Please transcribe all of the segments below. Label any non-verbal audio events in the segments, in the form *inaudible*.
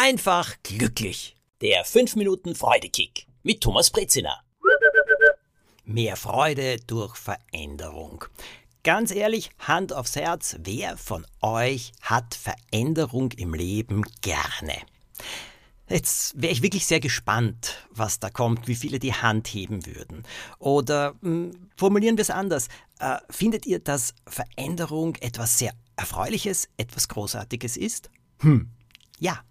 einfach glücklich. Der 5 Minuten Freudekick mit Thomas Brezina. Mehr Freude durch Veränderung. Ganz ehrlich, Hand aufs Herz, wer von euch hat Veränderung im Leben gerne? Jetzt wäre ich wirklich sehr gespannt, was da kommt, wie viele die Hand heben würden. Oder mh, hm, formulieren wir es anders. Äh, findet ihr, dass Veränderung etwas sehr Erfreuliches, etwas Großartiges ist? Hm, ja.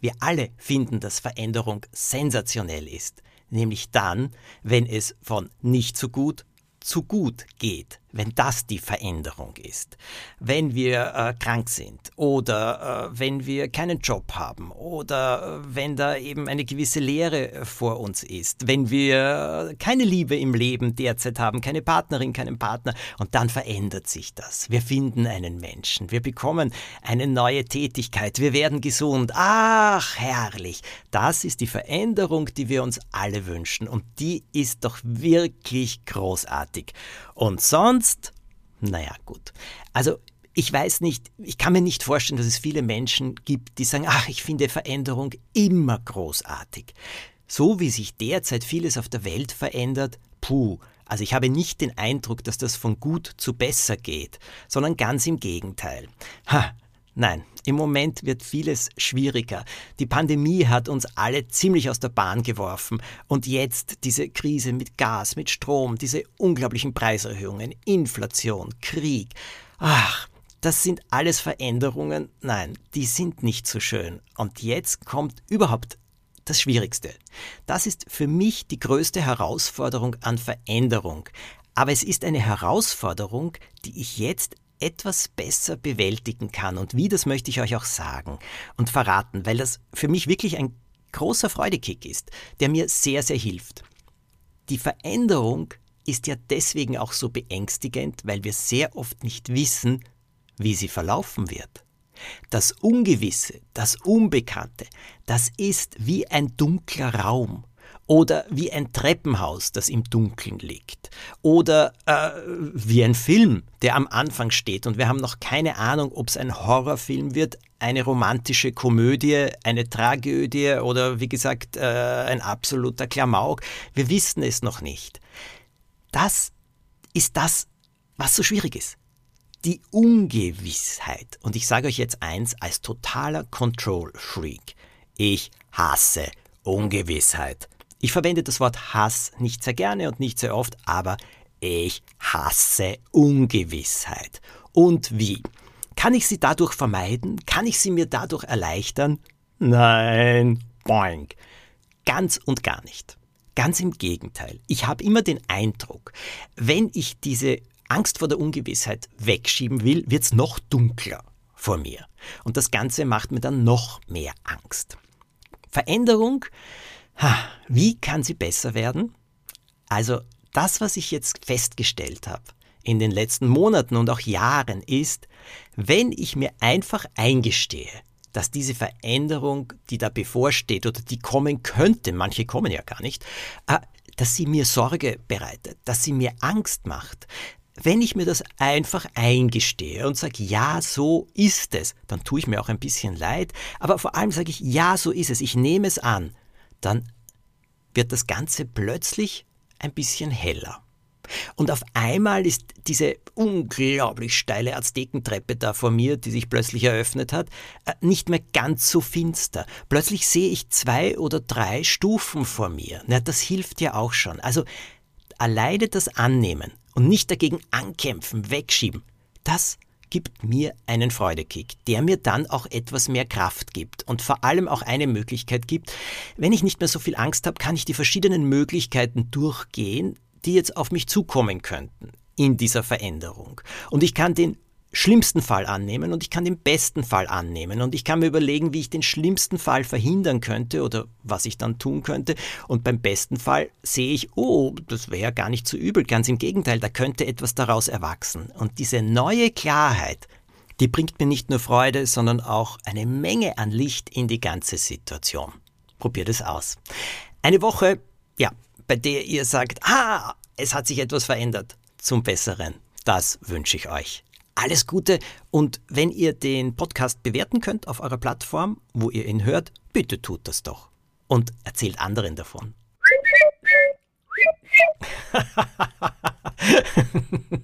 Wir alle finden, dass Veränderung sensationell ist. Nämlich dann, wenn es von nicht so gut zu gut geht, wenn das die Veränderung ist. Wenn wir äh, krank sind oder äh, wenn wir keinen Job haben oder äh, wenn da eben eine gewisse Leere äh, vor uns ist, wenn wir keine Liebe im Leben derzeit haben, keine Partnerin, keinen Partner und dann verändert sich das. Wir finden einen Menschen, wir bekommen eine neue Tätigkeit, wir werden gesund. Ach, herrlich. Das ist die Veränderung, die wir uns alle wünschen und die ist doch wirklich großartig. Und sonst, naja, gut. Also ich weiß nicht, ich kann mir nicht vorstellen, dass es viele Menschen gibt, die sagen, ach, ich finde Veränderung immer großartig. So wie sich derzeit vieles auf der Welt verändert, puh, also ich habe nicht den Eindruck, dass das von gut zu besser geht, sondern ganz im Gegenteil. Ha, Nein, im Moment wird vieles schwieriger. Die Pandemie hat uns alle ziemlich aus der Bahn geworfen. Und jetzt diese Krise mit Gas, mit Strom, diese unglaublichen Preiserhöhungen, Inflation, Krieg. Ach, das sind alles Veränderungen. Nein, die sind nicht so schön. Und jetzt kommt überhaupt das Schwierigste. Das ist für mich die größte Herausforderung an Veränderung. Aber es ist eine Herausforderung, die ich jetzt etwas besser bewältigen kann. Und wie, das möchte ich euch auch sagen und verraten, weil das für mich wirklich ein großer Freudekick ist, der mir sehr, sehr hilft. Die Veränderung ist ja deswegen auch so beängstigend, weil wir sehr oft nicht wissen, wie sie verlaufen wird. Das Ungewisse, das Unbekannte, das ist wie ein dunkler Raum oder wie ein Treppenhaus, das im Dunkeln liegt oder äh, wie ein Film, der am Anfang steht und wir haben noch keine Ahnung, ob es ein Horrorfilm wird, eine romantische Komödie, eine Tragödie oder wie gesagt äh, ein absoluter Klamauk. Wir wissen es noch nicht. Das ist das, was so schwierig ist. Die Ungewissheit. Und ich sage euch jetzt eins als totaler Control Freak. Ich hasse Ungewissheit. Ich verwende das Wort Hass nicht sehr gerne und nicht sehr oft, aber ich hasse Ungewissheit. Und wie? Kann ich sie dadurch vermeiden? Kann ich sie mir dadurch erleichtern? Nein, boing. Ganz und gar nicht. Ganz im Gegenteil. Ich habe immer den Eindruck, wenn ich diese Angst vor der Ungewissheit wegschieben will, wird es noch dunkler vor mir. Und das Ganze macht mir dann noch mehr Angst. Veränderung wie kann sie besser werden? Also das, was ich jetzt festgestellt habe in den letzten Monaten und auch Jahren ist, wenn ich mir einfach eingestehe, dass diese Veränderung, die da bevorsteht oder die kommen könnte, manche kommen ja gar nicht, äh, dass sie mir Sorge bereitet, dass sie mir Angst macht. Wenn ich mir das einfach eingestehe und sage, ja, so ist es, dann tue ich mir auch ein bisschen leid, aber vor allem sage ich, ja, so ist es, ich nehme es an, dann wird das Ganze plötzlich ein bisschen heller. Und auf einmal ist diese unglaublich steile Aztekentreppe da vor mir, die sich plötzlich eröffnet hat, äh, nicht mehr ganz so finster. Plötzlich sehe ich zwei oder drei Stufen vor mir. Na, das hilft ja auch schon. Also alleine das Annehmen und nicht dagegen ankämpfen, wegschieben, das gibt mir einen Freudekick, der mir dann auch etwas mehr Kraft gibt und vor allem auch eine Möglichkeit gibt, wenn ich nicht mehr so viel Angst habe, kann ich die verschiedenen Möglichkeiten durchgehen, die jetzt auf mich zukommen könnten in dieser Veränderung. Und ich kann den schlimmsten Fall annehmen und ich kann den besten Fall annehmen und ich kann mir überlegen, wie ich den schlimmsten Fall verhindern könnte oder was ich dann tun könnte und beim besten Fall sehe ich, oh, das wäre ja gar nicht so übel, ganz im Gegenteil, da könnte etwas daraus erwachsen und diese neue Klarheit, die bringt mir nicht nur Freude, sondern auch eine Menge an Licht in die ganze Situation. Probiert es aus. Eine Woche, ja, bei der ihr sagt, ah, es hat sich etwas verändert zum Besseren. Das wünsche ich euch. Alles Gute und wenn ihr den Podcast bewerten könnt auf eurer Plattform, wo ihr ihn hört, bitte tut das doch und erzählt anderen davon. *laughs*